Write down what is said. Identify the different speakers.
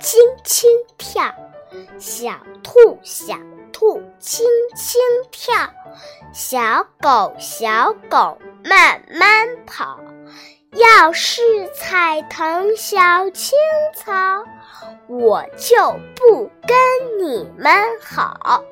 Speaker 1: 轻轻跳小兔小兔轻轻跳。小狗小狗慢慢跑要是踩疼小青草我就不跟你们好。